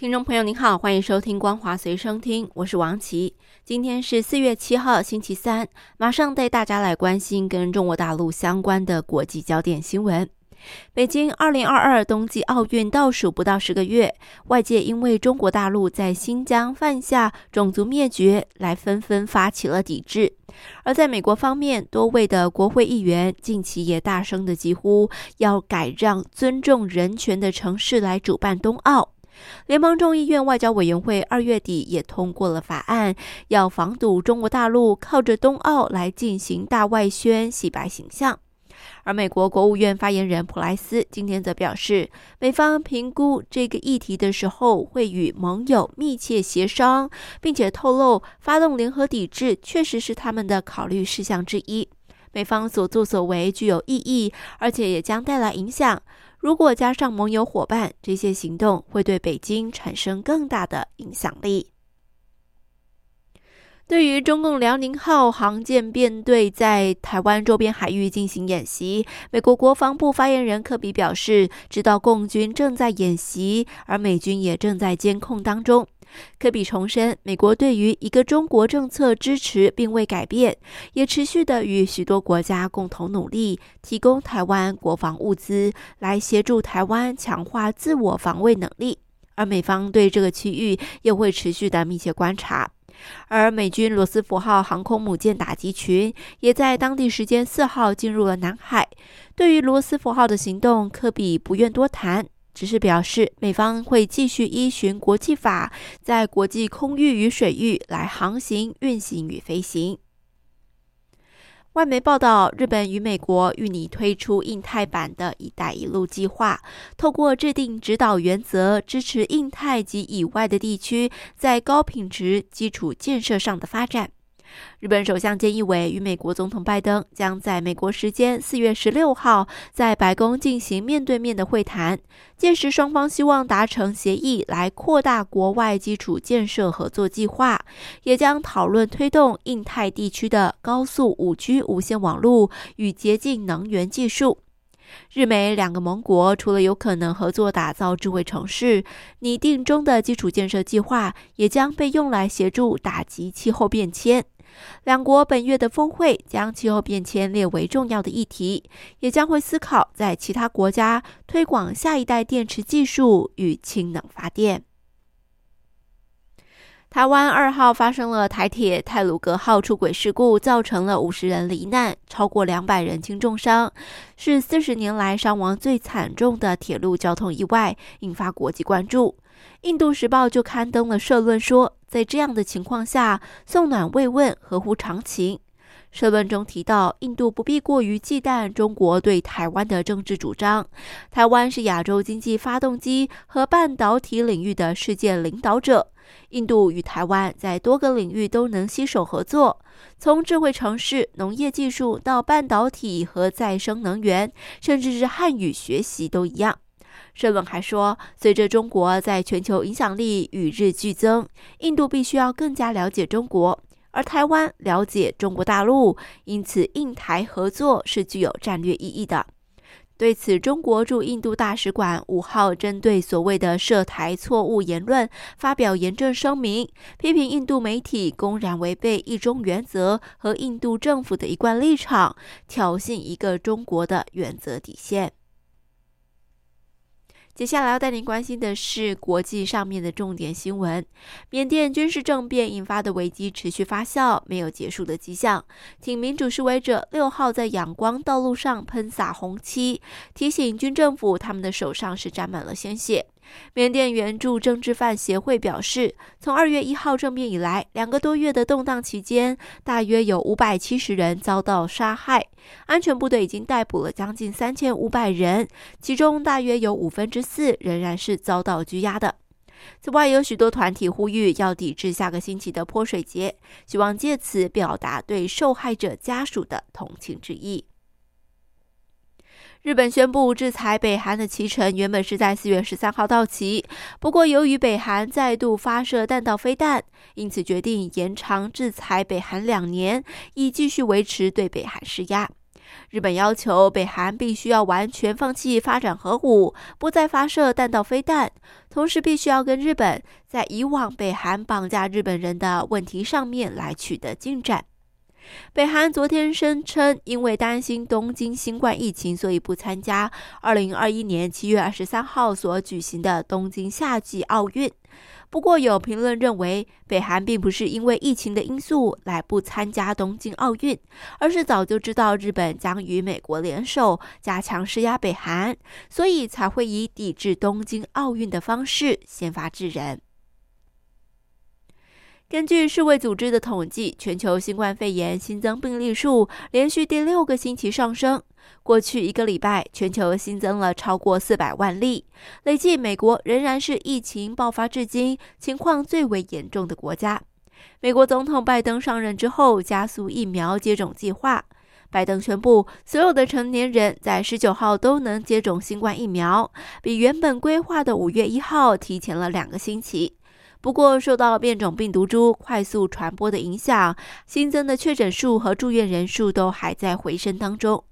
听众朋友您好，欢迎收听《光华随身听》，我是王琦。今天是四月七号，星期三，马上带大家来关心跟中国大陆相关的国际焦点新闻。北京二零二二冬季奥运倒数不到十个月，外界因为中国大陆在新疆犯下种族灭绝，来纷纷发起了抵制。而在美国方面，多位的国会议员近期也大声的疾呼，要改让尊重人权的城市来主办冬奥。联邦众议院外交委员会二月底也通过了法案，要防堵中国大陆靠着冬奥来进行大外宣、洗白形象。而美国国务院发言人普莱斯今天则表示，美方评估这个议题的时候会与盟友密切协商，并且透露发动联合抵制确实是他们的考虑事项之一。美方所作所为具有意义，而且也将带来影响。如果加上盟友伙伴，这些行动会对北京产生更大的影响力。对于中共辽宁号航舰编队在台湾周边海域进行演习，美国国防部发言人科比表示，知道共军正在演习，而美军也正在监控当中。科比重申，美国对于一个中国政策支持并未改变，也持续的与许多国家共同努力，提供台湾国防物资，来协助台湾强化自我防卫能力。而美方对这个区域也会持续的密切观察。而美军罗斯福号航空母舰打击群也在当地时间四号进入了南海。对于罗斯福号的行动，科比不愿多谈。只是表示，美方会继续依循国际法，在国际空域与水域来航行、运行与飞行。外媒报道，日本与美国欲拟推出印太版的一带一路计划，透过制定指导原则，支持印太及以外的地区在高品质基础建设上的发展。日本首相菅义伟与美国总统拜登将在美国时间四月十六号在白宫进行面对面的会谈，届时双方希望达成协议来扩大国外基础建设合作计划，也将讨论推动印太地区的高速五 G 无线网络与洁净能源技术。日美两个盟国除了有可能合作打造智慧城市，拟定中的基础建设计划也将被用来协助打击气候变迁。两国本月的峰会将气候变迁列为重要的议题，也将会思考在其他国家推广下一代电池技术与氢能发电。台湾二号发生了台铁泰鲁格号出轨事故，造成了五十人罹难，超过两百人轻重伤，是四十年来伤亡最惨重的铁路交通意外，引发国际关注。印度时报就刊登了社论说，在这样的情况下，送暖慰问合乎常情。社论中提到，印度不必过于忌惮中国对台湾的政治主张。台湾是亚洲经济发动机和半导体领域的世界领导者，印度与台湾在多个领域都能携手合作，从智慧城市、农业技术到半导体和再生能源，甚至是汉语学习都一样。社论还说，随着中国在全球影响力与日俱增，印度必须要更加了解中国，而台湾了解中国大陆，因此印台合作是具有战略意义的。对此，中国驻印度大使馆五号针对所谓的涉台错误言论发表严正声明，批评印度媒体公然违背一中原则和印度政府的一贯立场，挑衅一个中国的原则底线。接下来要带您关心的是国际上面的重点新闻。缅甸军事政变引发的危机持续发酵，没有结束的迹象。请民主示威者六号在阳光道路上喷洒红漆，提醒军政府他们的手上是沾满了鲜血。缅甸援助政治犯协会表示，从二月一号政变以来，两个多月的动荡期间，大约有五百七十人遭到杀害。安全部队已经逮捕了将近三千五百人，其中大约有五分之四仍然是遭到拘押的。此外，有许多团体呼吁要抵制下个星期的泼水节，希望借此表达对受害者家属的同情之意。日本宣布制裁北韩的期程原本是在四月十三号到期，不过由于北韩再度发射弹道飞弹，因此决定延长制裁北韩两年，以继续维持对北韩施压。日本要求北韩必须要完全放弃发展核武，不再发射弹道飞弹，同时必须要跟日本在以往北韩绑架日本人的问题上面来取得进展。北韩昨天声称，因为担心东京新冠疫情，所以不参加二零二一年七月二十三号所举行的东京夏季奥运。不过，有评论认为，北韩并不是因为疫情的因素来不参加东京奥运，而是早就知道日本将与美国联手加强施压北韩，所以才会以抵制东京奥运的方式先发制人。根据世卫组织的统计，全球新冠肺炎新增病例数连续第六个星期上升。过去一个礼拜，全球新增了超过四百万例，累计美国仍然是疫情爆发至今情况最为严重的国家。美国总统拜登上任之后，加速疫苗接种计划。拜登宣布，所有的成年人在十九号都能接种新冠疫苗，比原本规划的五月一号提前了两个星期。不过，受到变种病毒株快速传播的影响，新增的确诊数和住院人数都还在回升当中。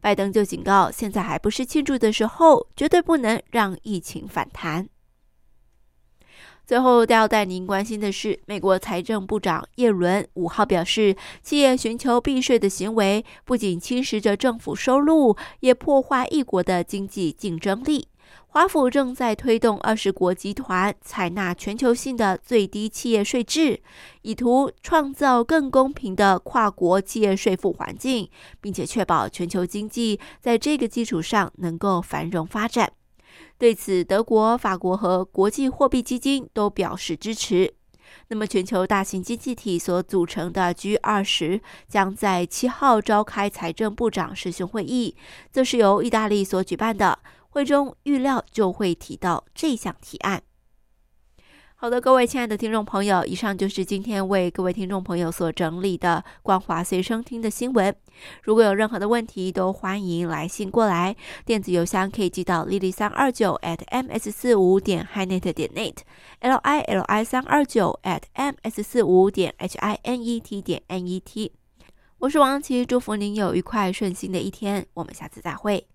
拜登就警告，现在还不是庆祝的时候，绝对不能让疫情反弹。最后要带您关心的是，美国财政部长耶伦五号表示，企业寻求避税的行为不仅侵蚀着政府收入，也破坏一国的经济竞争力。华府正在推动二十国集团采纳全球性的最低企业税制，以图创造更公平的跨国企业税负环境，并且确保全球经济在这个基础上能够繁荣发展。对此，德国、法国和国际货币基金都表示支持。那么，全球大型经济体所组成的 G 二十将在七号召开财政部长视讯会议，这是由意大利所举办的。会中预料就会提到这项提案。好的，各位亲爱的听众朋友，以上就是今天为各位听众朋友所整理的光华随身听的新闻。如果有任何的问题，都欢迎来信过来，电子邮箱可以寄到 lily 三二九 at ms 四五点 hinet 点 net，l i l i 三二九 at ms 四五点 h i n e t 点 n e t。我是王琦，祝福您有愉快顺心的一天，我们下次再会。